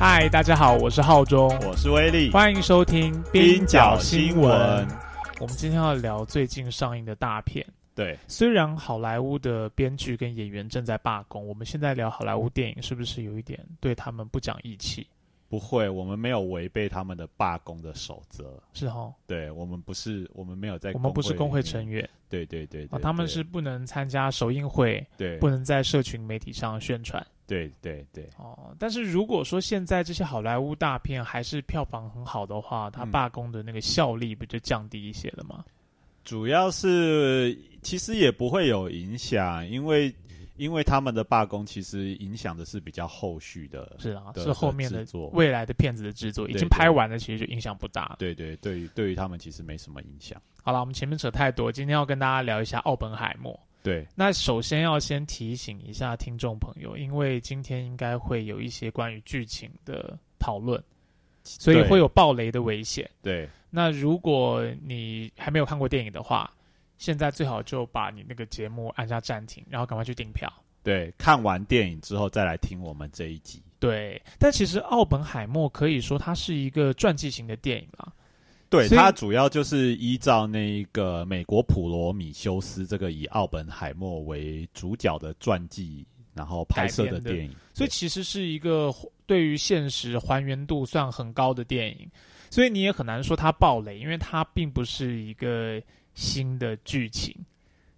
嗨，大家好，我是浩中，我是威力，欢迎收听冰角新闻。我们今天要聊最近上映的大片。对，虽然好莱坞的编剧跟演员正在罢工，我们现在聊好莱坞电影，是不是有一点对他们不讲义气？不会，我们没有违背他们的罢工的守则。是哦？对，我们不是，我们没有在，我们不是工会成员。对对对，啊，他们是不能参加首映会，对，不能在社群媒体上宣传。对对对，哦，但是如果说现在这些好莱坞大片还是票房很好的话，它罢工的那个效力不就降低一些了吗？主要是其实也不会有影响，因为因为他们的罢工其实影响的是比较后续的，是啊，是后面的作未来的片子的制作已经拍完了，其实就影响不大。对对，对于对于他们其实没什么影响。好了，我们前面扯太多，今天要跟大家聊一下《奥本海默》。对，那首先要先提醒一下听众朋友，因为今天应该会有一些关于剧情的讨论，所以会有爆雷的危险。对，那如果你还没有看过电影的话，现在最好就把你那个节目按下暂停，然后赶快去订票。对，看完电影之后再来听我们这一集。对，但其实《奥本海默》可以说它是一个传记型的电影啊。对，它主要就是依照那个美国普罗米修斯这个以奥本海默为主角的传记，然后拍摄的电影，所以其实是一个对于现实还原度算很高的电影。所以你也很难说它暴雷，因为它并不是一个新的剧情。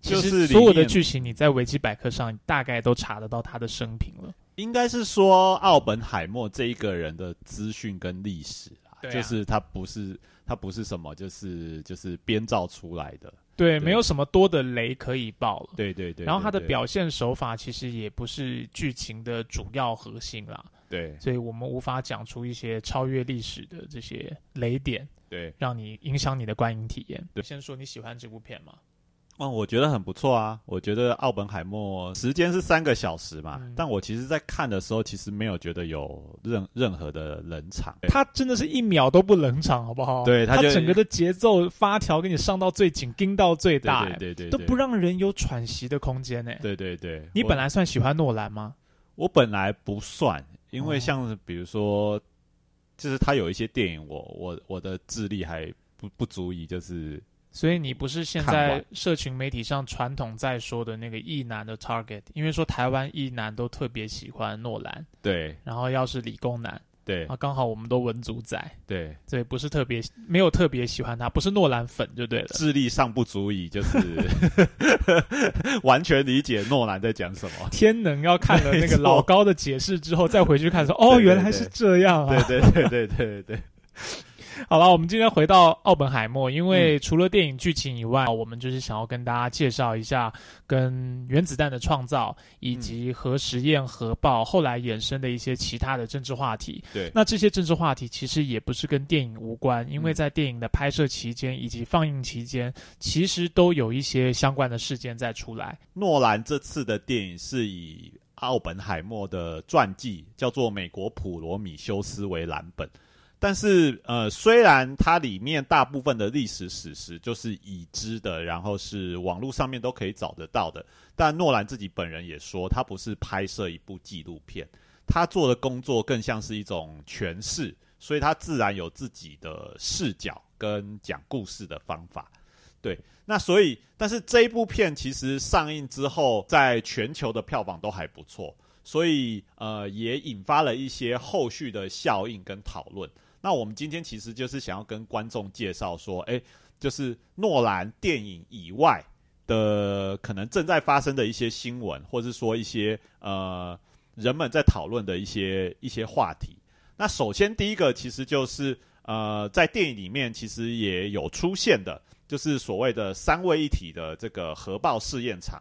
其实所有的剧情你在维基百科上大概都查得到他的生平了。应该是说奥本海默这一个人的资讯跟历史啊，就是他不是。它不是什么，就是就是编造出来的，对，没有什么多的雷可以爆了，对对对。然后它的表现手法其实也不是剧情的主要核心啦，对，所以我们无法讲出一些超越历史的这些雷点，对，让你影响你的观影体验。对。先说你喜欢这部片吗？哦，我觉得很不错啊！我觉得奥本海默时间是三个小时嘛，但我其实，在看的时候，其实没有觉得有任任何的冷场。他真的是一秒都不冷场，好不好？对，他整个的节奏发条给你上到最紧，盯到最大，对对对，都不让人有喘息的空间呢。对对对，你本来算喜欢诺兰吗？我本来不算，因为像比如说，就是他有一些电影，我我我的智力还不不足以，就是。所以你不是现在社群媒体上传统在说的那个异男的 target，因为说台湾异男都特别喜欢诺兰，对，然后要是理工男，对，啊，刚好我们都文组仔，对，所以不是特别没有特别喜欢他，不是诺兰粉就对了，智力尚不足以就是 完全理解诺兰在讲什么。天能要看了那个老高的解释之后，再回去看说，哦，原来是这样啊，对对对对对对。好了，我们今天回到奥本海默，因为除了电影剧情以外，我们就是想要跟大家介绍一下跟原子弹的创造以及核实验、核爆后来衍生的一些其他的政治话题。对，那这些政治话题其实也不是跟电影无关，因为在电影的拍摄期间以及放映期间，其实都有一些相关的事件在出来。诺兰这次的电影是以奥本海默的传记叫做《美国普罗米修斯》为蓝本。但是，呃，虽然它里面大部分的历史史实就是已知的，然后是网络上面都可以找得到的，但诺兰自己本人也说，他不是拍摄一部纪录片，他做的工作更像是一种诠释，所以他自然有自己的视角跟讲故事的方法。对，那所以，但是这一部片其实上映之后，在全球的票房都还不错，所以呃，也引发了一些后续的效应跟讨论。那我们今天其实就是想要跟观众介绍说，哎，就是诺兰电影以外的可能正在发生的一些新闻，或者是说一些呃人们在讨论的一些一些话题。那首先第一个其实就是呃在电影里面其实也有出现的，就是所谓的三位一体的这个核爆试验场。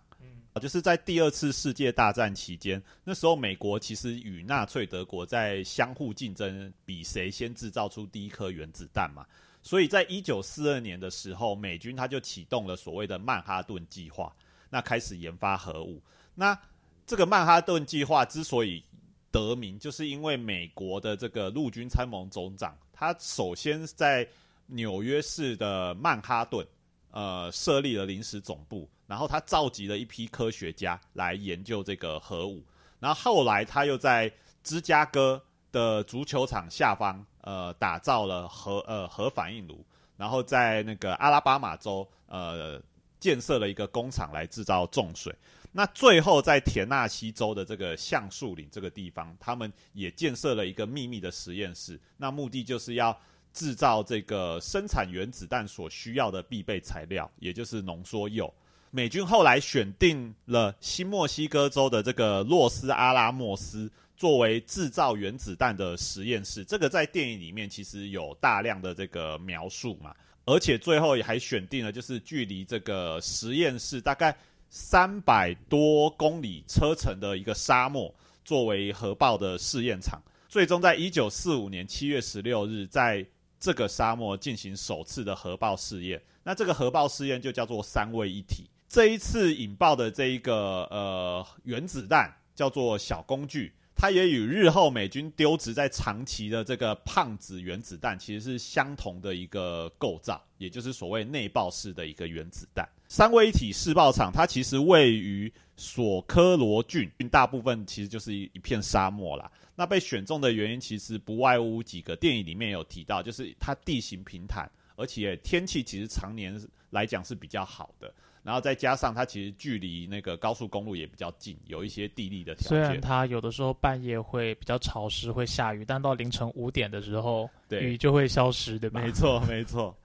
就是在第二次世界大战期间，那时候美国其实与纳粹德国在相互竞争，比谁先制造出第一颗原子弹嘛。所以在一九四二年的时候，美军他就启动了所谓的曼哈顿计划，那开始研发核武。那这个曼哈顿计划之所以得名，就是因为美国的这个陆军参谋总长，他首先在纽约市的曼哈顿，呃，设立了临时总部。然后他召集了一批科学家来研究这个核武，然后后来他又在芝加哥的足球场下方，呃，打造了核呃核反应炉，然后在那个阿拉巴马州，呃，建设了一个工厂来制造重水。那最后在田纳西州的这个橡树岭这个地方，他们也建设了一个秘密的实验室，那目的就是要制造这个生产原子弹所需要的必备材料，也就是浓缩铀。美军后来选定了新墨西哥州的这个洛斯阿拉莫斯作为制造原子弹的实验室，这个在电影里面其实有大量的这个描述嘛，而且最后也还选定了就是距离这个实验室大概。三百多公里车程的一个沙漠，作为核爆的试验场，最终在一九四五年七月十六日，在这个沙漠进行首次的核爆试验。那这个核爆试验就叫做三位一体。这一次引爆的这一个呃原子弹叫做小工具。它也与日后美军丢掷在长崎的这个胖子原子弹其实是相同的一个构造，也就是所谓内爆式的一个原子弹。三位一体试爆场，它其实位于索科罗郡，大部分其实就是一一片沙漠啦。那被选中的原因其实不外乎几个，电影里面有提到，就是它地形平坦，而且天气其实常年来讲是比较好的。然后再加上它其实距离那个高速公路也比较近，有一些地利的条件。虽然它有的时候半夜会比较潮湿，会下雨，但到凌晨五点的时候，雨就会消失，对吧？没错，没错。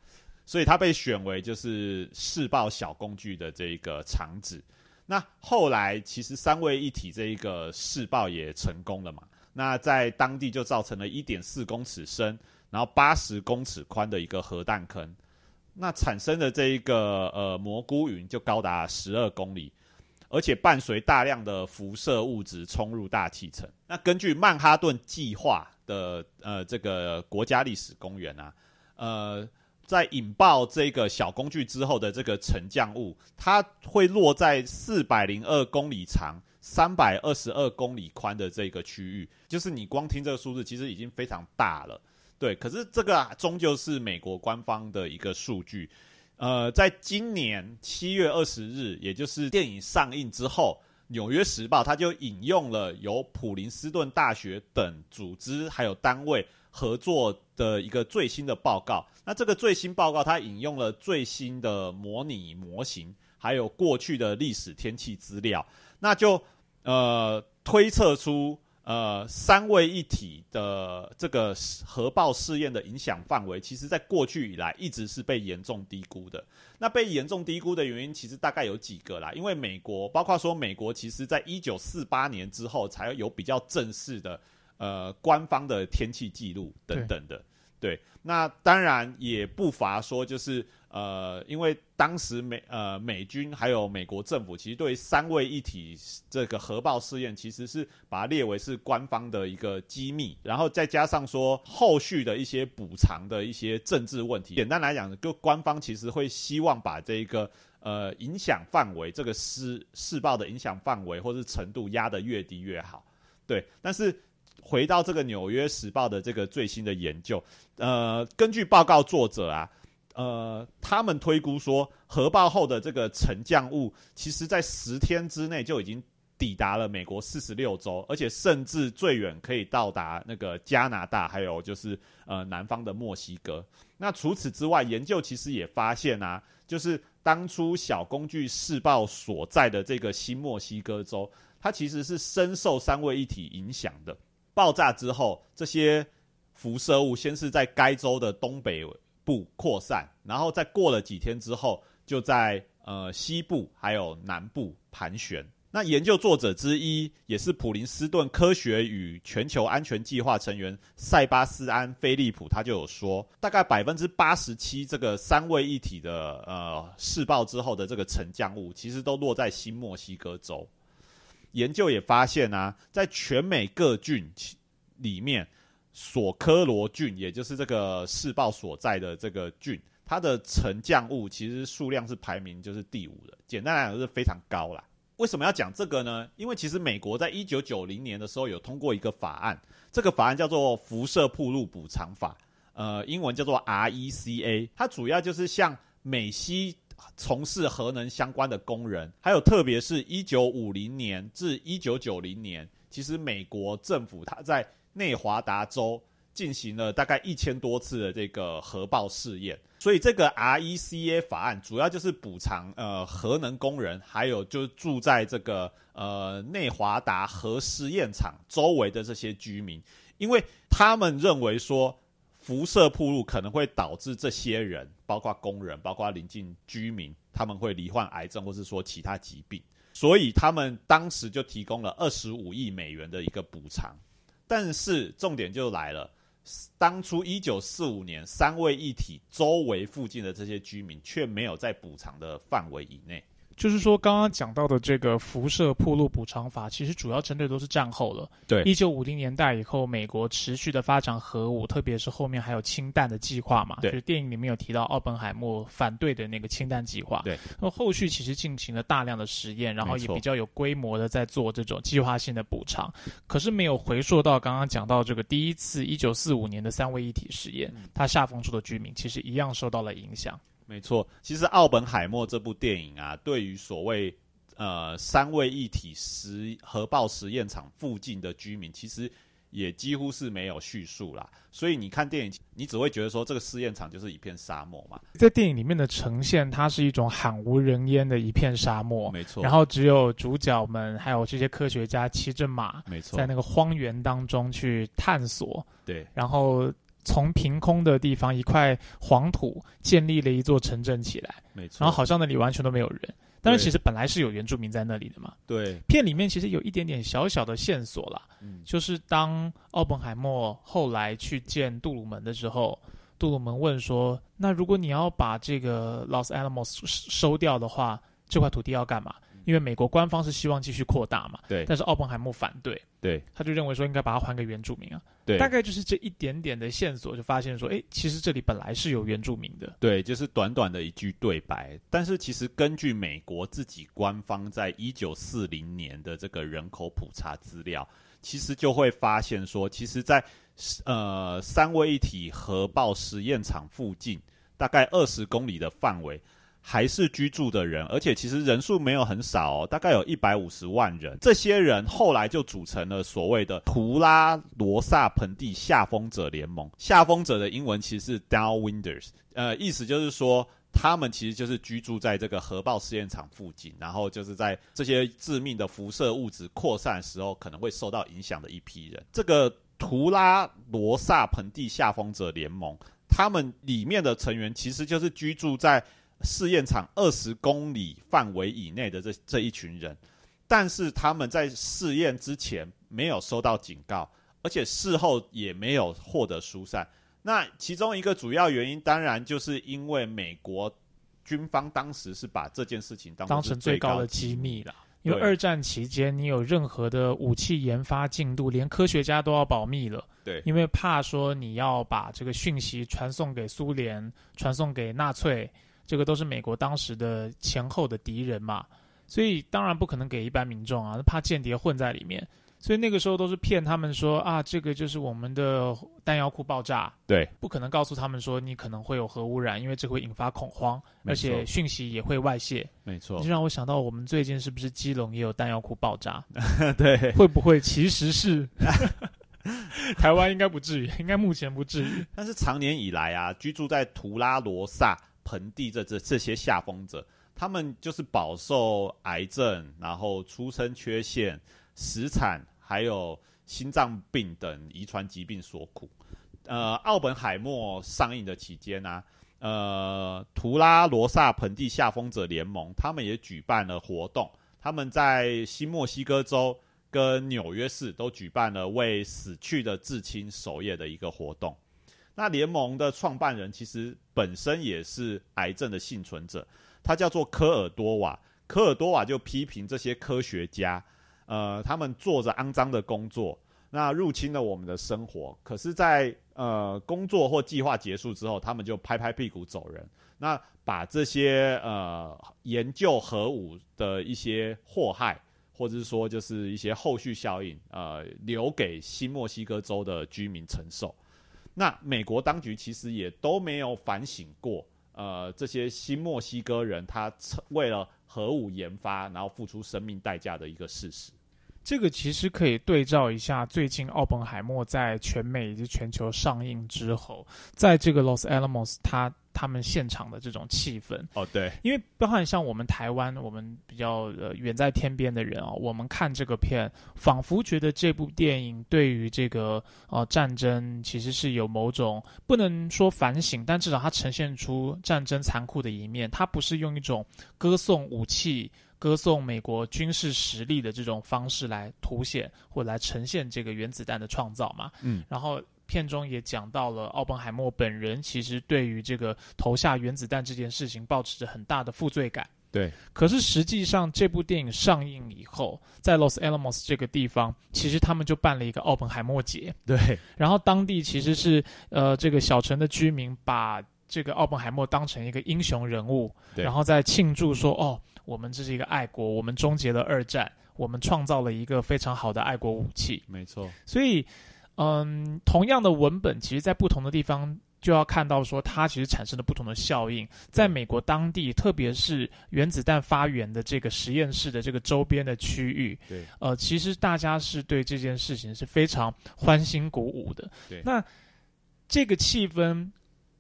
所以它被选为就是试爆小工具的这一个场址。那后来其实三位一体这一个试爆也成功了嘛？那在当地就造成了一点四公尺深，然后八十公尺宽的一个核弹坑。那产生的这一个呃蘑菇云就高达十二公里，而且伴随大量的辐射物质冲入大气层。那根据曼哈顿计划的呃这个国家历史公园啊，呃，在引爆这个小工具之后的这个沉降物，它会落在四百零二公里长、三百二十二公里宽的这个区域。就是你光听这个数字，其实已经非常大了。对，可是这个终究是美国官方的一个数据。呃，在今年七月二十日，也就是电影上映之后，《纽约时报》它就引用了由普林斯顿大学等组织还有单位合作的一个最新的报告。那这个最新报告，它引用了最新的模拟模型，还有过去的历史天气资料，那就呃推测出。呃，三位一体的这个核爆试验的影响范围，其实在过去以来一直是被严重低估的。那被严重低估的原因，其实大概有几个啦。因为美国，包括说美国，其实在一九四八年之后，才有比较正式的呃官方的天气记录等等的。对，那当然也不乏说，就是呃，因为当时美呃美军还有美国政府，其实对三位一体这个核爆试验，其实是把它列为是官方的一个机密，然后再加上说后续的一些补偿的一些政治问题。简单来讲，就官方其实会希望把这个呃影响范围，这个试试爆的影响范围或是程度压得越低越好。对，但是。回到这个《纽约时报》的这个最新的研究，呃，根据报告作者啊，呃，他们推估说，核爆后的这个沉降物，其实在十天之内就已经抵达了美国四十六州，而且甚至最远可以到达那个加拿大，还有就是呃南方的墨西哥。那除此之外，研究其实也发现啊，就是当初小工具试爆所在的这个新墨西哥州，它其实是深受三位一体影响的。爆炸之后，这些辐射物先是在该州的东北部扩散，然后再过了几天之后，就在呃西部还有南部盘旋。那研究作者之一，也是普林斯顿科学与全球安全计划成员塞巴斯安·菲利普，他就有说，大概百分之八十七这个三位一体的呃试爆之后的这个沉降物，其实都落在新墨西哥州。研究也发现啊，在全美各郡里面，索科罗郡，也就是这个试爆所在的这个郡，它的沉降物其实数量是排名就是第五的。简单来讲，是非常高啦。为什么要讲这个呢？因为其实美国在一九九零年的时候有通过一个法案，这个法案叫做《辐射铺路补偿法》，呃，英文叫做 RECA。它主要就是向美西。从事核能相关的工人，还有特别是一九五零年至一九九零年，其实美国政府它在内华达州进行了大概一千多次的这个核爆试验。所以这个 RECA 法案主要就是补偿呃核能工人，还有就是住在这个呃内华达核试验场周围的这些居民，因为他们认为说辐射铺路可能会导致这些人，包括工人，包括邻近居民，他们会罹患癌症或是说其他疾病，所以他们当时就提供了二十五亿美元的一个补偿。但是重点就来了。当初一九四五年，三位一体周围附近的这些居民却没有在补偿的范围以内。就是说，刚刚讲到的这个辐射铺路补偿法，其实主要针对都是战后了。对，一九五零年代以后，美国持续的发展核武，特别是后面还有氢弹的计划嘛。对，就是电影里面有提到奥本海默反对的那个氢弹计划。对，那后续其实进行了大量的实验，然后也比较有规模的在做这种计划性的补偿。可是没有回溯到刚刚讲到这个第一次一九四五年的三位一体实验，它下风处的居民其实一样受到了影响。没错，其实《奥本海默》这部电影啊，对于所谓呃三位一体实核爆实验场附近的居民，其实也几乎是没有叙述啦。所以你看电影，你只会觉得说这个试验场就是一片沙漠嘛。在电影里面的呈现，它是一种罕无人烟的一片沙漠，没错。然后只有主角们还有这些科学家骑着马，没错，在那个荒原当中去探索。对，然后。从凭空的地方一块黄土建立了一座城镇起来，没错。然后好像那里完全都没有人，但是其实本来是有原住民在那里的嘛。对。片里面其实有一点点小小的线索啦，嗯，就是当奥本海默后来去见杜鲁门的时候，杜鲁门问说：“那如果你要把这个 Los Alamos 收掉的话，这块土地要干嘛？”因为美国官方是希望继续扩大嘛，对，但是奥本海默反对，对，他就认为说应该把它还给原住民啊，对，大概就是这一点点的线索，就发现说，哎，其实这里本来是有原住民的，对，就是短短的一句对白，但是其实根据美国自己官方在一九四零年的这个人口普查资料，其实就会发现说，其实，在呃三位一体核爆实验场附近，大概二十公里的范围。还是居住的人，而且其实人数没有很少哦，大概有一百五十万人。这些人后来就组成了所谓的图拉罗萨盆地下风者联盟。下风者的英文其实是 Downwinders，呃，意思就是说他们其实就是居住在这个核爆试验场附近，然后就是在这些致命的辐射物质扩散时候可能会受到影响的一批人。这个图拉罗萨盆地下风者联盟，他们里面的成员其实就是居住在。试验场二十公里范围以内的这这一群人，但是他们在试验之前没有收到警告，而且事后也没有获得疏散。那其中一个主要原因，当然就是因为美国军方当时是把这件事情当当成最高的机密了。因为二战期间，你有任何的武器研发进度，连科学家都要保密了。对，因为怕说你要把这个讯息传送给苏联，传送给纳粹。这个都是美国当时的前后的敌人嘛，所以当然不可能给一般民众啊，怕间谍混在里面，所以那个时候都是骗他们说啊，这个就是我们的弹药库爆炸，对，不可能告诉他们说你可能会有核污染，因为这会引发恐慌，而且讯息也会外泄，没错，就让我想到我们最近是不是基隆也有弹药库爆炸？对，会不会其实是？台湾应该不至于，应该目前不至于，但是长年以来啊，居住在图拉罗萨。盆地这这这些下风者，他们就是饱受癌症，然后出生缺陷、死产，还有心脏病等遗传疾病所苦。呃，奥本海默上映的期间呢，呃，图拉罗萨盆地下风者联盟他们也举办了活动，他们在新墨西哥州跟纽约市都举办了为死去的至亲守夜的一个活动。那联盟的创办人其实本身也是癌症的幸存者，他叫做科尔多瓦。科尔多瓦就批评这些科学家，呃，他们做着肮脏的工作，那入侵了我们的生活。可是，在呃工作或计划结束之后，他们就拍拍屁股走人，那把这些呃研究核武的一些祸害，或者是说就是一些后续效应，呃，留给新墨西哥州的居民承受。那美国当局其实也都没有反省过，呃，这些新墨西哥人他为了核武研发，然后付出生命代价的一个事实。这个其实可以对照一下最近奥本海默在全美以及全球上映之后，在这个 Los Alamos 他他们现场的这种气氛哦，对，因为包含像我们台湾，我们比较呃远在天边的人啊，我们看这个片，仿佛觉得这部电影对于这个呃战争其实是有某种不能说反省，但至少它呈现出战争残酷的一面，它不是用一种歌颂武器。歌颂美国军事实力的这种方式来凸显或来呈现这个原子弹的创造嘛？嗯，然后片中也讲到了奥本海默本人其实对于这个投下原子弹这件事情抱持着很大的负罪感。对，可是实际上这部电影上映以后，在 Los Alamos 这个地方，其实他们就办了一个奥本海默节。对，然后当地其实是呃这个小城的居民把这个奥本海默当成一个英雄人物，然后在庆祝说哦。我们这是一个爱国，我们终结了二战，我们创造了一个非常好的爱国武器。没错，所以，嗯，同样的文本，其实在不同的地方就要看到说，它其实产生了不同的效应。在美国当地，特别是原子弹发源的这个实验室的这个周边的区域，对，呃，其实大家是对这件事情是非常欢欣鼓舞的。对，那这个气氛，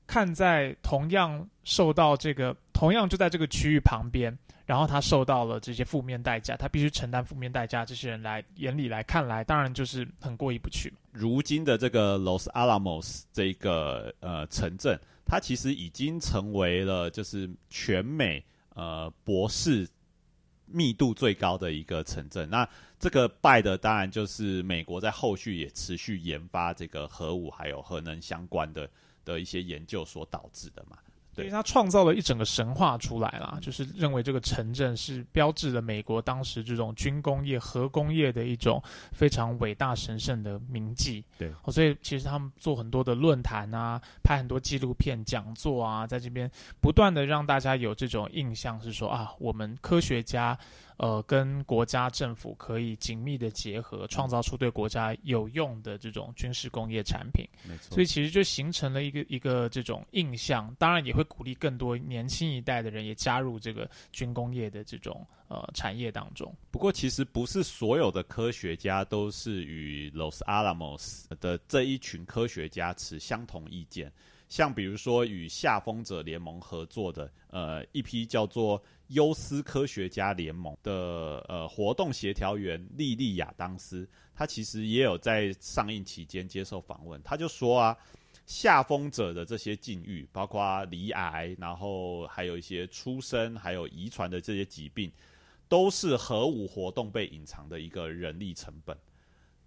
看在同样受到这个，同样就在这个区域旁边。然后他受到了这些负面代价，他必须承担负面代价。这些人来眼里来看来，当然就是很过意不去。如今的这个 Los Alamos 这个呃城镇，它其实已经成为了就是全美呃博士密度最高的一个城镇。那这个败的当然就是美国在后续也持续研发这个核武还有核能相关的的一些研究所导致的嘛。对他创造了一整个神话出来啦，就是认为这个城镇是标志了美国当时这种军工业、核工业的一种非常伟大神圣的铭记。对，所以其实他们做很多的论坛啊，拍很多纪录片、讲座啊，在这边不断的让大家有这种印象，是说啊，我们科学家。呃，跟国家政府可以紧密的结合，创造出对国家有用的这种军事工业产品。没错，所以其实就形成了一个一个这种印象。当然，也会鼓励更多年轻一代的人也加入这个军工业的这种呃产业当中。不过，其实不是所有的科学家都是与 Los Alamos 的这一群科学家持相同意见。像比如说与下风者联盟合作的呃一批叫做。优思科学家联盟的呃活动协调员莉莉亚当斯，他其实也有在上映期间接受访问，他就说啊，下风者的这些境遇，包括离癌，然后还有一些出生，还有遗传的这些疾病，都是核武活动被隐藏的一个人力成本。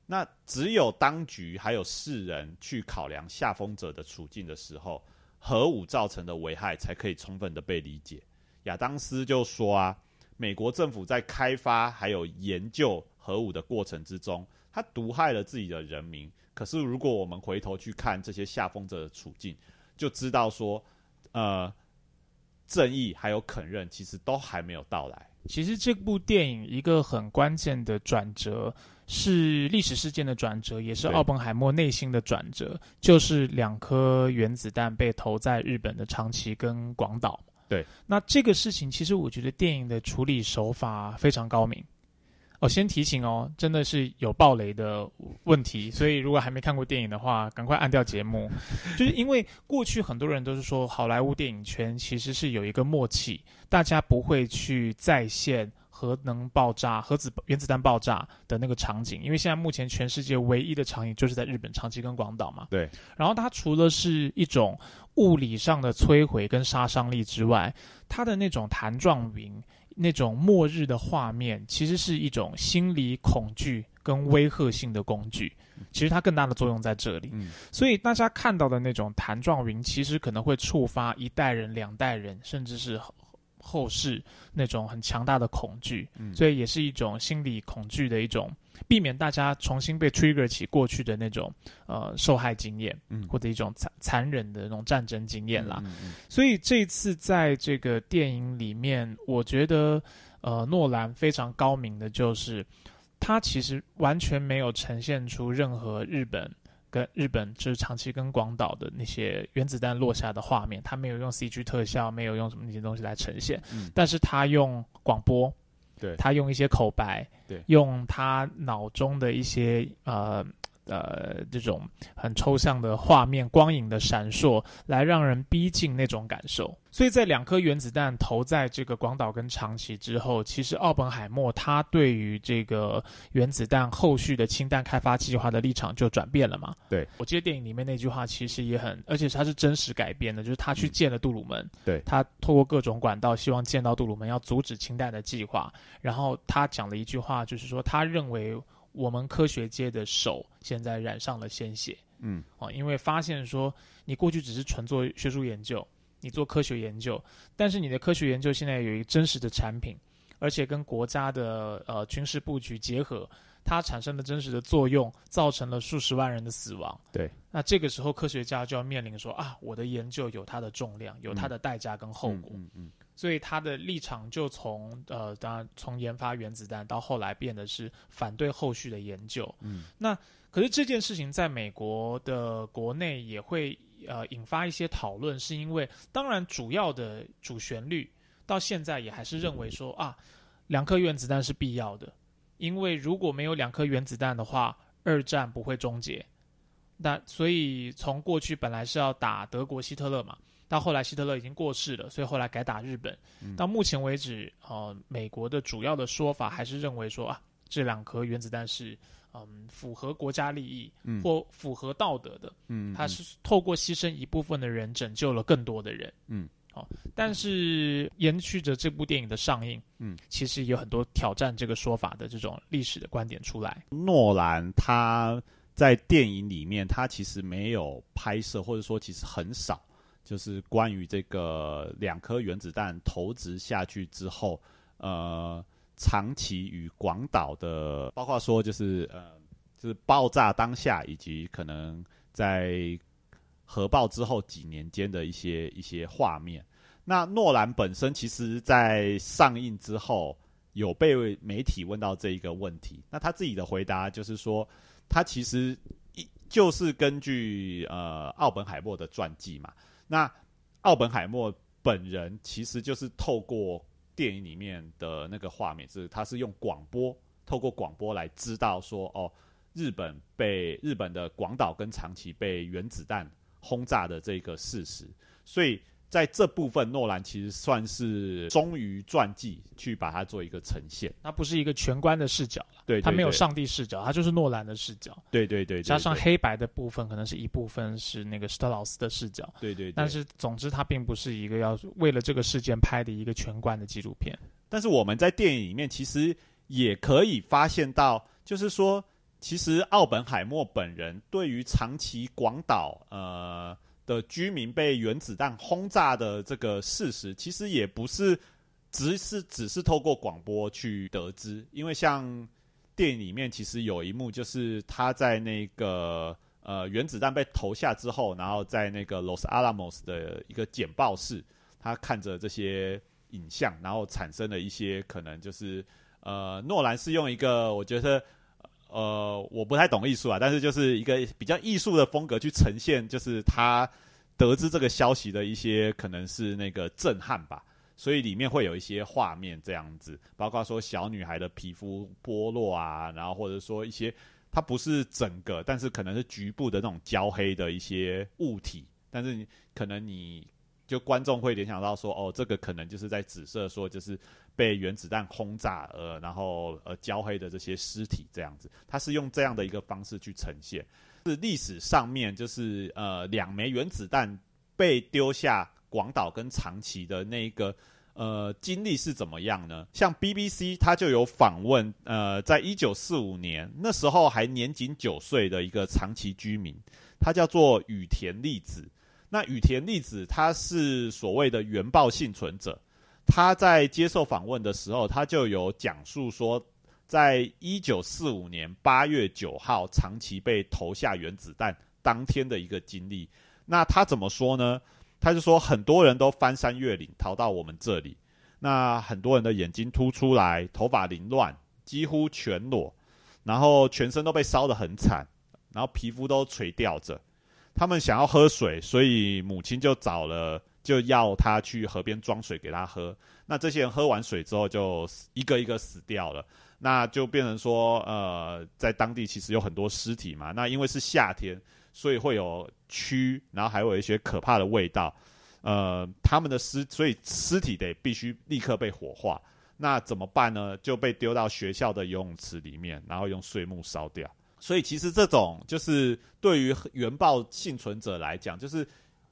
那只有当局还有世人去考量下风者的处境的时候，核武造成的危害才可以充分的被理解。亚当斯就说啊，美国政府在开发还有研究核武的过程之中，他毒害了自己的人民。可是如果我们回头去看这些下风者的处境，就知道说，呃，正义还有肯认其实都还没有到来。其实这部电影一个很关键的转折是历史事件的转折，也是奥本海默内心的转折，就是两颗原子弹被投在日本的长崎跟广岛。对，那这个事情其实我觉得电影的处理手法非常高明。哦，先提醒哦，真的是有暴雷的问题，所以如果还没看过电影的话，赶快按掉节目。就是因为过去很多人都是说，好莱坞电影圈其实是有一个默契，大家不会去再现核能爆炸、核子原子弹爆炸的那个场景，因为现在目前全世界唯一的场景就是在日本长崎跟广岛嘛。对。然后它除了是一种物理上的摧毁跟杀伤力之外，它的那种弹状云。那种末日的画面，其实是一种心理恐惧跟威吓性的工具。其实它更大的作用在这里。所以大家看到的那种弹状云，其实可能会触发一代人、两代人，甚至是。后世那种很强大的恐惧，所以也是一种心理恐惧的一种，避免大家重新被 trigger 起过去的那种呃受害经验，或者一种残残忍的那种战争经验啦。所以这次在这个电影里面，我觉得呃诺兰非常高明的就是，他其实完全没有呈现出任何日本。跟日本就是长期跟广岛的那些原子弹落下的画面，他没有用 CG 特效，没有用什么那些东西来呈现，但是他用广播，对他用一些口白，对用他脑中的一些呃呃这种很抽象的画面、光影的闪烁，来让人逼近那种感受。所以在两颗原子弹投在这个广岛跟长崎之后，其实奥本海默他对于这个原子弹后续的氢弹开发计划的立场就转变了嘛？对，我记得电影里面那句话其实也很，而且它是真实改编的，就是他去见了杜鲁门，对他透过各种管道希望见到杜鲁门，要阻止氢弹的计划。然后他讲了一句话，就是说他认为我们科学界的手现在染上了鲜血。嗯，哦，因为发现说你过去只是纯做学术研究，你做科学研究，但是你的科学研究现在有一个真实的产品，而且跟国家的呃军事布局结合，它产生的真实的作用，造成了数十万人的死亡。对，那这个时候科学家就要面临说啊，我的研究有它的重量，有它的代价跟后果。嗯嗯所以他的立场就从呃，当然从研发原子弹到后来变得是反对后续的研究。嗯，那可是这件事情在美国的国内也会呃引发一些讨论，是因为当然主要的主旋律到现在也还是认为说啊，两颗原子弹是必要的，因为如果没有两颗原子弹的话，二战不会终结。那所以从过去本来是要打德国希特勒嘛。到后来，希特勒已经过世了，所以后来改打日本。到目前为止，呃，美国的主要的说法还是认为说啊，这两颗原子弹是嗯符合国家利益嗯或符合道德的。嗯，它是透过牺牲一部分的人，拯救了更多的人。嗯，好、但是延续着这部电影的上映，嗯，其实有很多挑战这个说法的这种历史的观点出来。诺兰他在电影里面，他其实没有拍摄，或者说其实很少，就是关于这个两颗原子弹投掷下去之后，呃，长崎与广岛的，包括说就是呃，就是爆炸当下以及可能在核爆之后几年间的一些一些画面。那诺兰本身其实，在上映之后，有被媒体问到这一个问题，那他自己的回答就是说，他其实一就是根据呃奥本海默的传记嘛。那奥本海默本人其实就是透过电影里面的那个画面，是他是用广播，透过广播来知道说，哦，日本被日本的广岛跟长崎被原子弹轰炸的这个事实，所以。在这部分，诺兰其实算是忠于传记去把它做一个呈现。它不是一个全观的视角了，对对它没有上帝视角，它就是诺兰的视角，对对对对，加上黑白的部分，可能是一部分是那个施特劳斯的视角。对对对，但是，总之，它并不是一个要为了这个事件拍的一个全观的纪录片。但是我们在电影里面其实也可以发现到，就是说，其实奥本海默本人对于长崎、广岛呃的居民被原子弹轰炸的这个事实，其实也不是只是只是透过广播去得知，因为像电影里面其实有一幕，就是他在那个呃原子弹被投下之后，然后在那个 Los Alamos 的一个简报室，他看着这些影像，然后产生了一些可能就是呃，诺兰是用一个我觉得呃我不太懂艺术啊，但是就是一个比较艺术的风格去呈现，就是他得知这个消息的一些可能是那个震撼吧。所以里面会有一些画面这样子，包括说小女孩的皮肤剥落啊，然后或者说一些它不是整个，但是可能是局部的那种焦黑的一些物体，但是你可能你就观众会联想到说，哦，这个可能就是在指色说就是被原子弹轰炸呃，然后呃焦黑的这些尸体这样子，它是用这样的一个方式去呈现。是历史上面就是呃两枚原子弹被丢下广岛跟长崎的那个呃经历是怎么样呢？像 BBC 它就有访问呃，在一九四五年那时候还年仅九岁的一个长崎居民，他叫做羽田利子。那羽田利子他是所谓的原爆幸存者，他在接受访问的时候，他就有讲述说，在一九四五年八月九号长崎被投下原子弹当天的一个经历。那他怎么说呢？他就说，很多人都翻山越岭逃到我们这里。那很多人的眼睛凸出来，头发凌乱，几乎全裸，然后全身都被烧得很惨，然后皮肤都垂吊着。他们想要喝水，所以母亲就找了就要他去河边装水给他喝。那这些人喝完水之后，就一个一个死掉了。那就变成说，呃，在当地其实有很多尸体嘛。那因为是夏天，所以会有蛆，然后还有一些可怕的味道。呃，他们的尸，所以尸体得必须立刻被火化。那怎么办呢？就被丢到学校的游泳池里面，然后用碎木烧掉。所以其实这种就是对于原爆幸存者来讲，就是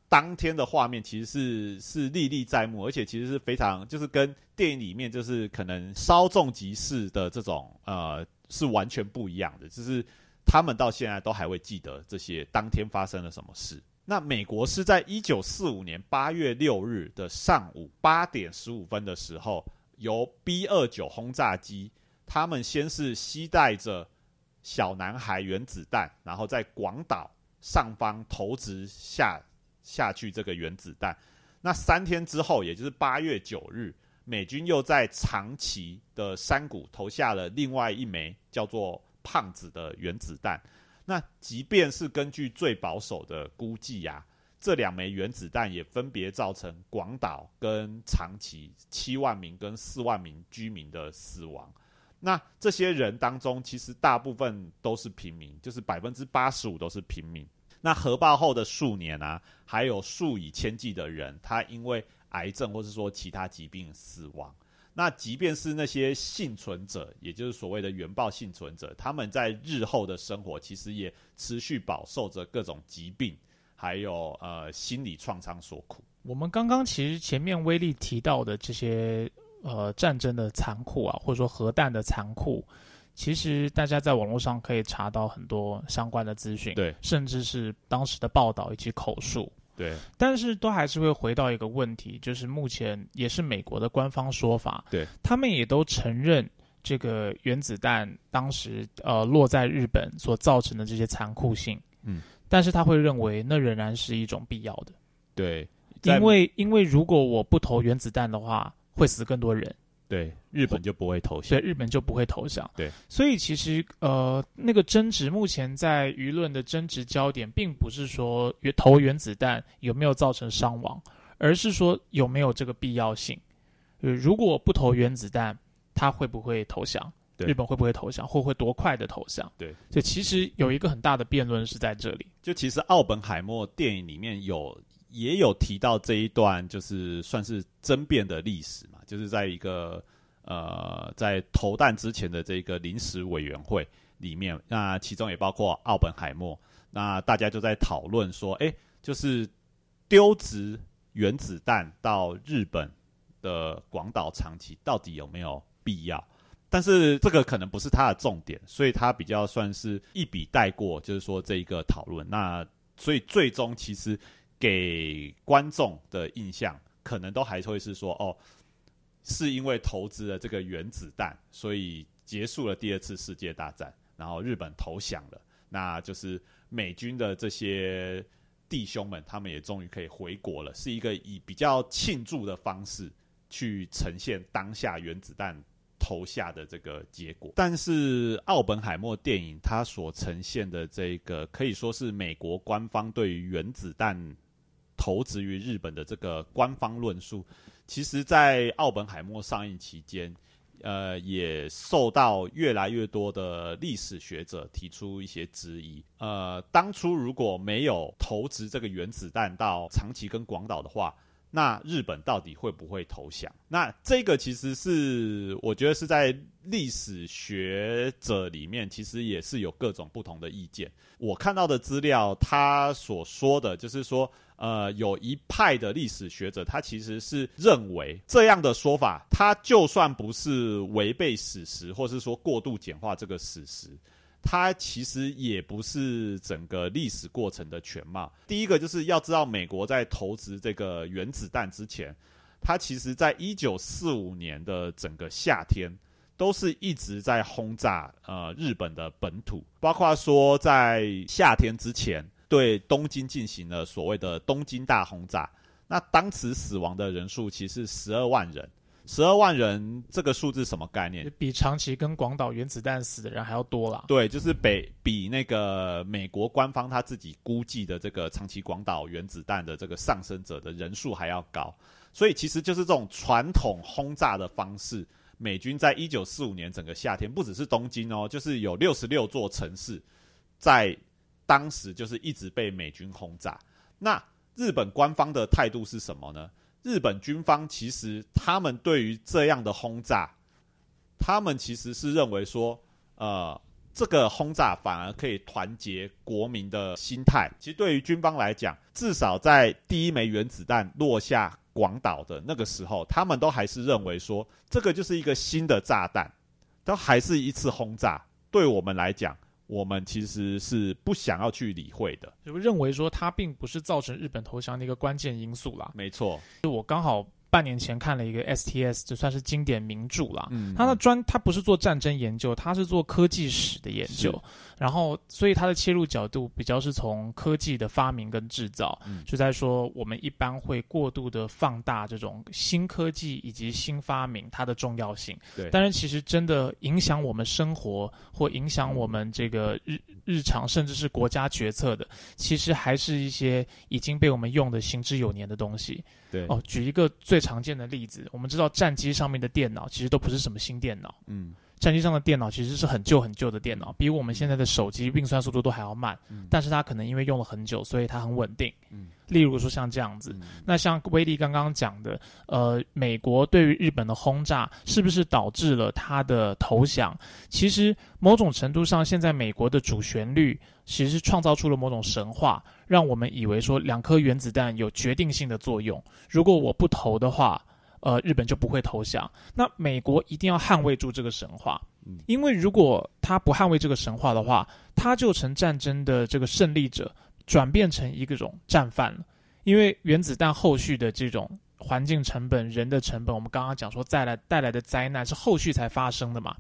当天的画面其实是是历历在目，而且其实是非常就是跟电影里面就是可能稍纵即逝的这种呃是完全不一样的。就是他们到现在都还会记得这些当天发生了什么事。那美国是在一九四五年八月六日的上午八点十五分的时候。由 B 二九轰炸机，他们先是携带着小男孩原子弹，然后在广岛上方投掷下下去这个原子弹。那三天之后，也就是八月九日，美军又在长崎的山谷投下了另外一枚叫做“胖子”的原子弹。那即便是根据最保守的估计呀。这两枚原子弹也分别造成广岛跟长崎七万名跟四万名居民的死亡。那这些人当中，其实大部分都是平民，就是百分之八十五都是平民。那核爆后的数年啊，还有数以千计的人，他因为癌症或是说其他疾病死亡。那即便是那些幸存者，也就是所谓的原爆幸存者，他们在日后的生活其实也持续饱受着各种疾病。还有呃心理创伤所苦。我们刚刚其实前面威力提到的这些呃战争的残酷啊，或者说核弹的残酷，其实大家在网络上可以查到很多相关的资讯，对，甚至是当时的报道以及口述，对。但是都还是会回到一个问题，就是目前也是美国的官方说法，对他们也都承认这个原子弹当时呃落在日本所造成的这些残酷性，嗯。但是他会认为那仍然是一种必要的，对，因为因为如果我不投原子弹的话，会死更多人，对，日本就不会投降，所以日本就不会投降，对，所以其实呃，那个争执目前在舆论的争执焦点，并不是说投原子弹有没有造成伤亡，而是说有没有这个必要性，呃，如果不投原子弹，他会不会投降？日本会不会投降，或会多快的投降？对，所以其实有一个很大的辩论是在这里。就其实奥本海默电影里面有也有提到这一段，就是算是争辩的历史嘛，就是在一个呃在投弹之前的这个临时委员会里面，那其中也包括奥本海默，那大家就在讨论说，哎，就是丢掷原子弹到日本的广岛、长崎，到底有没有必要？但是这个可能不是他的重点，所以他比较算是一笔带过，就是说这一个讨论。那所以最终其实给观众的印象，可能都还会是说，哦，是因为投资了这个原子弹，所以结束了第二次世界大战，然后日本投降了，那就是美军的这些弟兄们，他们也终于可以回国了，是一个以比较庆祝的方式去呈现当下原子弹。投下的这个结果，但是奥本海默电影它所呈现的这个可以说是美国官方对于原子弹投掷于日本的这个官方论述，其实，在奥本海默上映期间，呃，也受到越来越多的历史学者提出一些质疑。呃，当初如果没有投掷这个原子弹到长崎跟广岛的话。那日本到底会不会投降？那这个其实是我觉得是在历史学者里面，其实也是有各种不同的意见。我看到的资料，他所说的就是说，呃，有一派的历史学者，他其实是认为这样的说法，他就算不是违背史实，或是说过度简化这个史实。它其实也不是整个历史过程的全貌。第一个就是要知道，美国在投掷这个原子弹之前，它其实在一九四五年的整个夏天，都是一直在轰炸呃日本的本土，包括说在夏天之前对东京进行了所谓的东京大轰炸。那当时死亡的人数其实十二万人，十二万人这个数字什么概念？比长崎跟广岛原子弹死的人还要多啦。对，就是北比那个美国官方他自己估计的这个长崎广岛原子弹的这个上升者的人数还要高。所以其实就是这种传统轰炸的方式，美军在一九四五年整个夏天，不只是东京哦，就是有六十六座城市在当时就是一直被美军轰炸。那日本官方的态度是什么呢？日本军方其实他们对于这样的轰炸，他们其实是认为说，呃，这个轰炸反而可以团结国民的心态。其实对于军方来讲，至少在第一枚原子弹落下广岛的那个时候，他们都还是认为说，这个就是一个新的炸弹，都还是一次轰炸。对我们来讲。我们其实是不想要去理会的，就认为说它并不是造成日本投降的一个关键因素啦。没错，就我刚好。半年前看了一个 STS，就算是经典名著了。嗯，他的专他不是做战争研究，他是做科技史的研究。然后，所以它的切入角度比较是从科技的发明跟制造，就在说我们一般会过度的放大这种新科技以及新发明它的重要性。对，但是其实真的影响我们生活或影响我们这个日日常，甚至是国家决策的，其实还是一些已经被我们用的行之有年的东西。对哦，举一个最常见的例子，我们知道战机上面的电脑其实都不是什么新电脑，嗯，战机上的电脑其实是很旧很旧的电脑，比我们现在的手机运算速度都还要慢，嗯，但是它可能因为用了很久，所以它很稳定，嗯，例如说像这样子，那像威力刚刚讲的，呃，美国对于日本的轰炸是不是导致了它的投降？其实某种程度上，现在美国的主旋律其实是创造出了某种神话。让我们以为说两颗原子弹有决定性的作用，如果我不投的话，呃，日本就不会投降。那美国一定要捍卫住这个神话，因为如果他不捍卫这个神话的话，他就成战争的这个胜利者，转变成一个种战犯了。因为原子弹后续的这种环境成本、人的成本，我们刚刚讲说带来带来的灾难是后续才发生的嘛。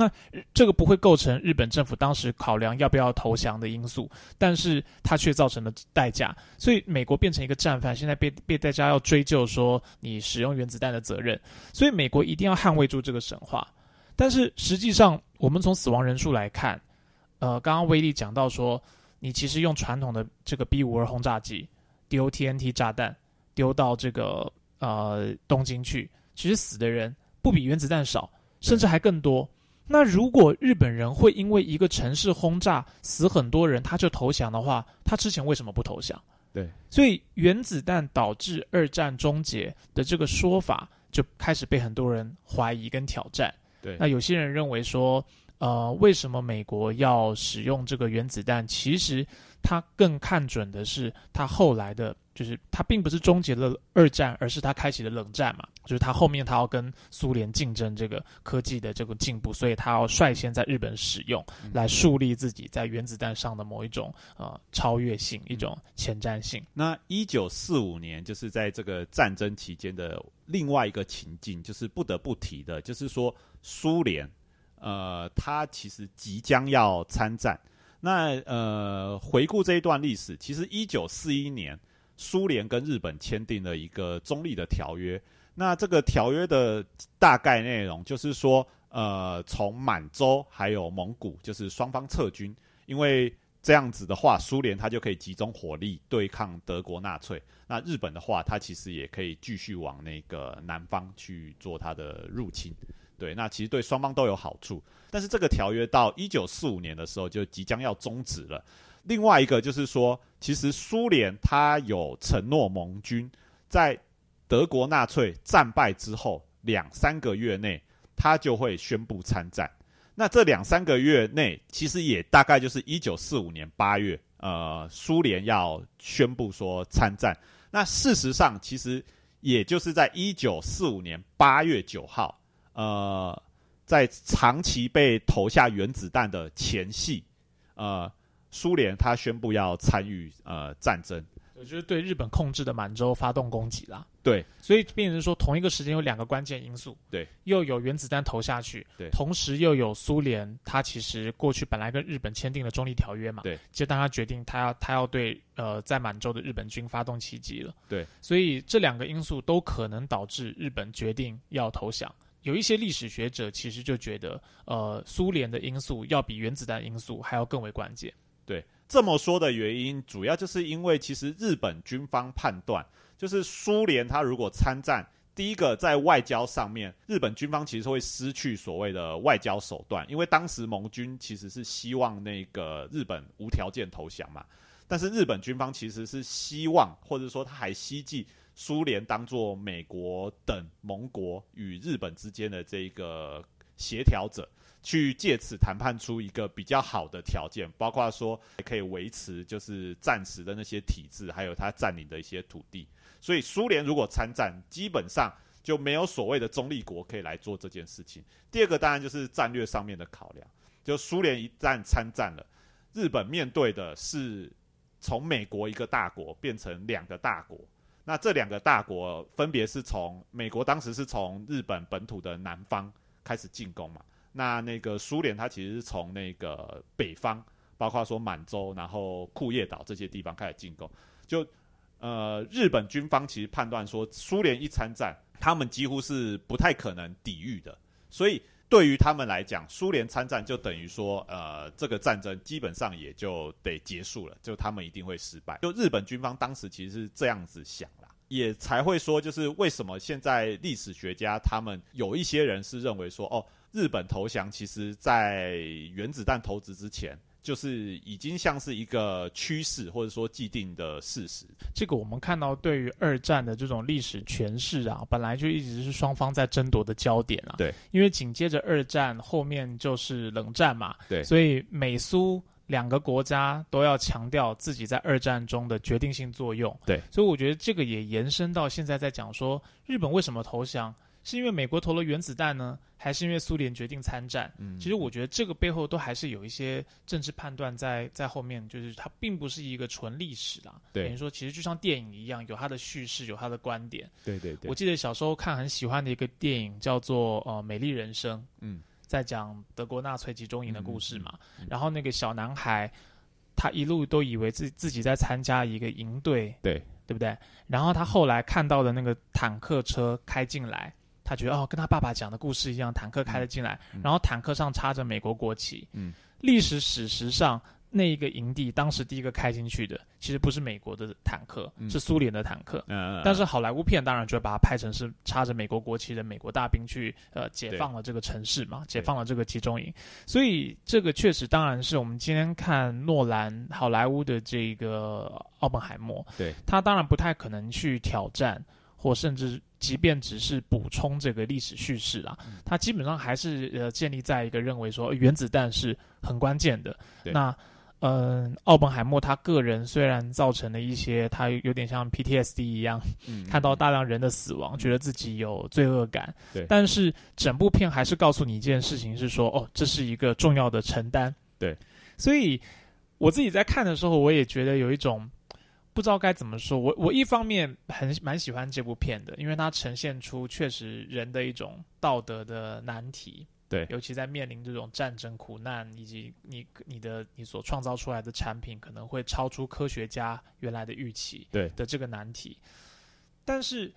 那这个不会构成日本政府当时考量要不要投降的因素，但是它却造成了代价，所以美国变成一个战犯，现在被被大家要追究说你使用原子弹的责任，所以美国一定要捍卫住这个神话。但是实际上，我们从死亡人数来看，呃，刚刚威力讲到说，你其实用传统的这个 B 五二轰炸机丢 TNT 炸弹丢到这个呃东京去，其实死的人不比原子弹少，甚至还更多。那如果日本人会因为一个城市轰炸死很多人，他就投降的话，他之前为什么不投降？对，所以原子弹导致二战终结的这个说法就开始被很多人怀疑跟挑战。对，那有些人认为说，呃，为什么美国要使用这个原子弹？其实他更看准的是他后来的。就是它并不是终结了二战，而是它开启了冷战嘛。就是它后面它要跟苏联竞争这个科技的这个进步，所以它要率先在日本使用，来树立自己在原子弹上的某一种呃超越性、一种前瞻性。那一九四五年就是在这个战争期间的另外一个情境，就是不得不提的，就是说苏联呃，它其实即将要参战。那呃，回顾这一段历史，其实一九四一年。苏联跟日本签订了一个中立的条约，那这个条约的大概内容就是说，呃，从满洲还有蒙古，就是双方撤军，因为这样子的话，苏联它就可以集中火力对抗德国纳粹。那日本的话，它其实也可以继续往那个南方去做它的入侵。对，那其实对双方都有好处。但是这个条约到一九四五年的时候就即将要终止了。另外一个就是说，其实苏联它有承诺盟军，在德国纳粹战败之后两三个月内，它就会宣布参战。那这两三个月内，其实也大概就是一九四五年八月，呃，苏联要宣布说参战。那事实上，其实也就是在一九四五年八月九号，呃，在长期被投下原子弹的前夕，呃。苏联他宣布要参与呃战争，就是对日本控制的满洲发动攻击啦。对，所以变成说同一个时间有两个关键因素，对，又有原子弹投下去，对，同时又有苏联，它其实过去本来跟日本签订了中立条约嘛，对，就当他决定他要他要对呃在满洲的日本军发动袭击了，对，所以这两个因素都可能导致日本决定要投降。有一些历史学者其实就觉得，呃，苏联的因素要比原子弹因素还要更为关键。对，这么说的原因，主要就是因为其实日本军方判断。就是苏联，他如果参战，第一个在外交上面，日本军方其实会失去所谓的外交手段，因为当时盟军其实是希望那个日本无条件投降嘛，但是日本军方其实是希望，或者说他还希冀苏联当做美国等盟国与日本之间的这一个协调者，去借此谈判出一个比较好的条件，包括说可以维持就是暂时的那些体制，还有他占领的一些土地。所以苏联如果参战，基本上就没有所谓的中立国可以来做这件事情。第二个当然就是战略上面的考量，就苏联一旦参战了，日本面对的是从美国一个大国变成两个大国。那这两个大国分别是从美国当时是从日本本土的南方开始进攻嘛？那那个苏联它其实是从那个北方，包括说满洲，然后库页岛这些地方开始进攻，就。呃，日本军方其实判断说，苏联一参战，他们几乎是不太可能抵御的。所以对于他们来讲，苏联参战就等于说，呃，这个战争基本上也就得结束了，就他们一定会失败。就日本军方当时其实是这样子想啦，也才会说，就是为什么现在历史学家他们有一些人是认为说，哦，日本投降其实在原子弹投掷之前。就是已经像是一个趋势，或者说既定的事实。这个我们看到，对于二战的这种历史诠释啊，本来就一直是双方在争夺的焦点啊。对，因为紧接着二战后面就是冷战嘛。对，所以美苏两个国家都要强调自己在二战中的决定性作用。对，所以我觉得这个也延伸到现在在讲说，日本为什么投降。是因为美国投了原子弹呢，还是因为苏联决定参战？嗯，其实我觉得这个背后都还是有一些政治判断在在后面，就是它并不是一个纯历史啦。对，等于说其实就像电影一样，有它的叙事，有它的观点。对对对。我记得小时候看很喜欢的一个电影叫做《呃美丽人生》，嗯，在讲德国纳粹集中营的故事嘛。然后那个小男孩，他一路都以为自自己在参加一个营队，对对不对？然后他后来看到的那个坦克车开进来。他觉得哦，跟他爸爸讲的故事一样，坦克开了进来，然后坦克上插着美国国旗。嗯，历史史实上，那一个营地当时第一个开进去的，其实不是美国的坦克，是苏联的坦克。嗯但是好莱坞片当然就会把它拍成是插着美国国旗的美国大兵去呃解放了这个城市嘛，解放了这个集中营。所以这个确实当然是我们今天看诺兰好莱坞的这个奥本海默，对他当然不太可能去挑战。或甚至，即便只是补充这个历史叙事啊，它基本上还是呃建立在一个认为说原子弹是很关键的。那，嗯，奥本海默他个人虽然造成了一些，他有点像 PTSD 一样，看到大量人的死亡，觉得自己有罪恶感。对，但是整部片还是告诉你一件事情，是说哦，这是一个重要的承担。对，所以我自己在看的时候，我也觉得有一种。不知道该怎么说，我我一方面很蛮喜欢这部片的，因为它呈现出确实人的一种道德的难题。对，尤其在面临这种战争苦难，以及你你的你所创造出来的产品可能会超出科学家原来的预期，对的这个难题。但是，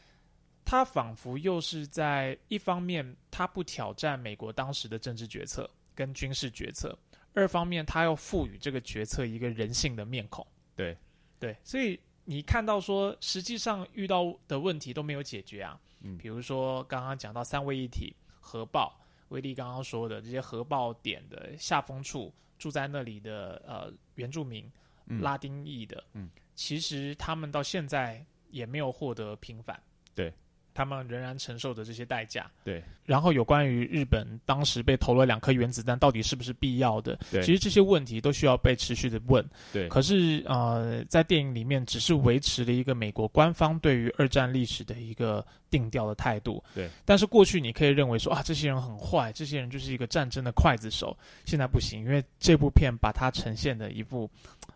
它仿佛又是在一方面，它不挑战美国当时的政治决策跟军事决策；二方面，它要赋予这个决策一个人性的面孔。对。对，所以你看到说，实际上遇到的问题都没有解决啊。嗯，比如说刚刚讲到三位一体核爆，威力刚刚说的这些核爆点的下风处住在那里的呃原住民，拉丁裔的，嗯，其实他们到现在也没有获得平反。对，他们仍然承受着这些代价。对，然后有关于日本当时被投了两颗原子弹，到底是不是必要的？对，其实这些问题都需要被持续的问。对，可是呃，在电影里面只是维持了一个美国官方对于二战历史的一个定调的态度。对，但是过去你可以认为说啊，这些人很坏，这些人就是一个战争的刽子手。现在不行，因为这部片把它呈现的一部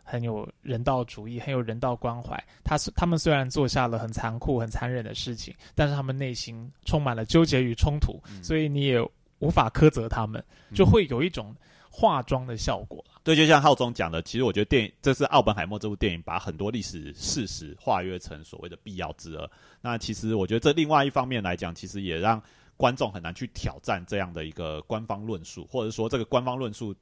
很有人道主义、很有人道关怀。他他们虽然做下了很残酷、很残忍的事情，但是他们内心充满了纠结与冲突，所以你也无法苛责他们，就会有一种化妆的效果对，就像浩中讲的，其实我觉得电影这是奥本海默这部电影把很多历史事实化约成所谓的必要之恶。那其实我觉得这另外一方面来讲，其实也让观众很难去挑战这样的一个官方论述，或者说这个官方论述。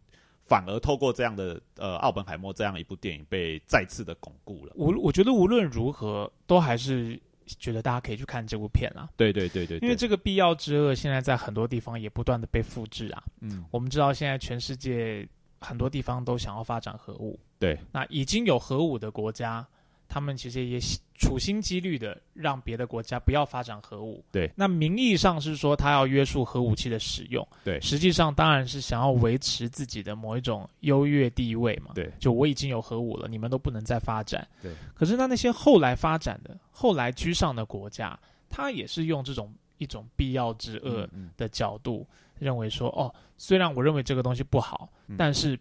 反而透过这样的呃奥本海默这样一部电影被再次的巩固了。我我觉得无论如何都还是觉得大家可以去看这部片啊。对对对对，因为这个必要之恶现在在很多地方也不断的被复制啊。嗯，我们知道现在全世界很多地方都想要发展核武。对，那已经有核武的国家。他们其实也处心积虑的让别的国家不要发展核武。对，那名义上是说他要约束核武器的使用。对，实际上当然是想要维持自己的某一种优越地位嘛。对，就我已经有核武了，你们都不能再发展。对。可是那那些后来发展的、后来居上的国家，他也是用这种一种必要之恶的角度，认为说：哦，虽然我认为这个东西不好，但是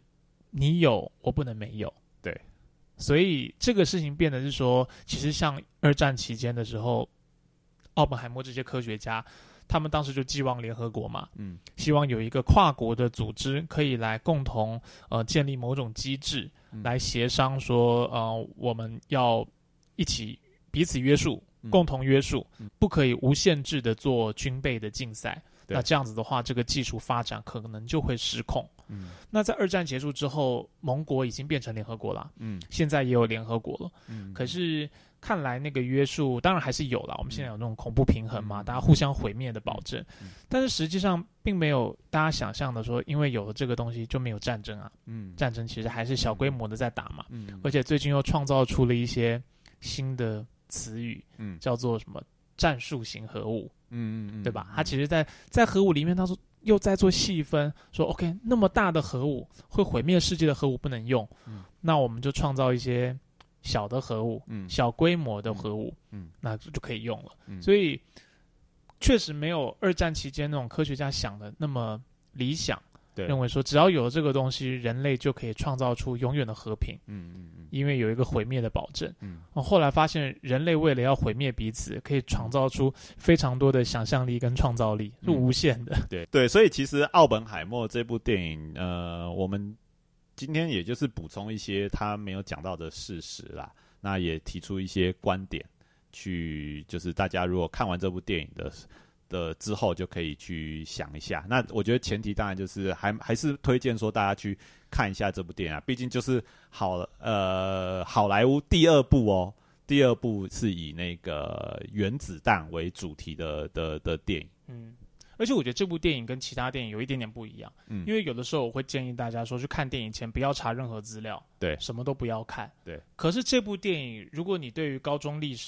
你有，我不能没有。所以这个事情变得是说，其实像二战期间的时候，奥本海默这些科学家，他们当时就寄望联合国嘛，嗯，希望有一个跨国的组织可以来共同呃建立某种机制，来协商说，呃，我们要一起彼此约束，共同约束，不可以无限制的做军备的竞赛。那这样子的话，这个技术发展可能就会失控。嗯，那在二战结束之后，盟国已经变成联合国了。嗯，现在也有联合国了。嗯，可是看来那个约束当然还是有了。我们现在有那种恐怖平衡嘛，大家互相毁灭的保证。但是实际上并没有大家想象的说，因为有了这个东西就没有战争啊。嗯，战争其实还是小规模的在打嘛。嗯，而且最近又创造出了一些新的词语，嗯，叫做什么战术型核武。嗯嗯嗯，对吧？它其实，在在核武里面，他说又在做细分，说 OK，那么大的核武会毁灭世界的核武不能用，嗯，那我们就创造一些小的核武，嗯，小规模的核武，嗯，那就可以用了。嗯，所以确实没有二战期间那种科学家想的那么理想。认为说，只要有了这个东西，人类就可以创造出永远的和平。嗯嗯嗯，因为有一个毁灭的保证。嗯，后来发现，人类为了要毁灭彼此，可以创造出非常多的想象力跟创造力，是无限的。对 对，所以其实《奥本海默》这部电影，呃，我们今天也就是补充一些他没有讲到的事实啦。那也提出一些观点，去就是大家如果看完这部电影的。的之后就可以去想一下。那我觉得前提当然就是还还是推荐说大家去看一下这部电影啊，毕竟就是好呃好莱坞第二部哦，第二部是以那个原子弹为主题的的的电影。嗯，而且我觉得这部电影跟其他电影有一点点不一样。嗯，因为有的时候我会建议大家说去看电影前不要查任何资料，对，什么都不要看。对。可是这部电影，如果你对于高中历史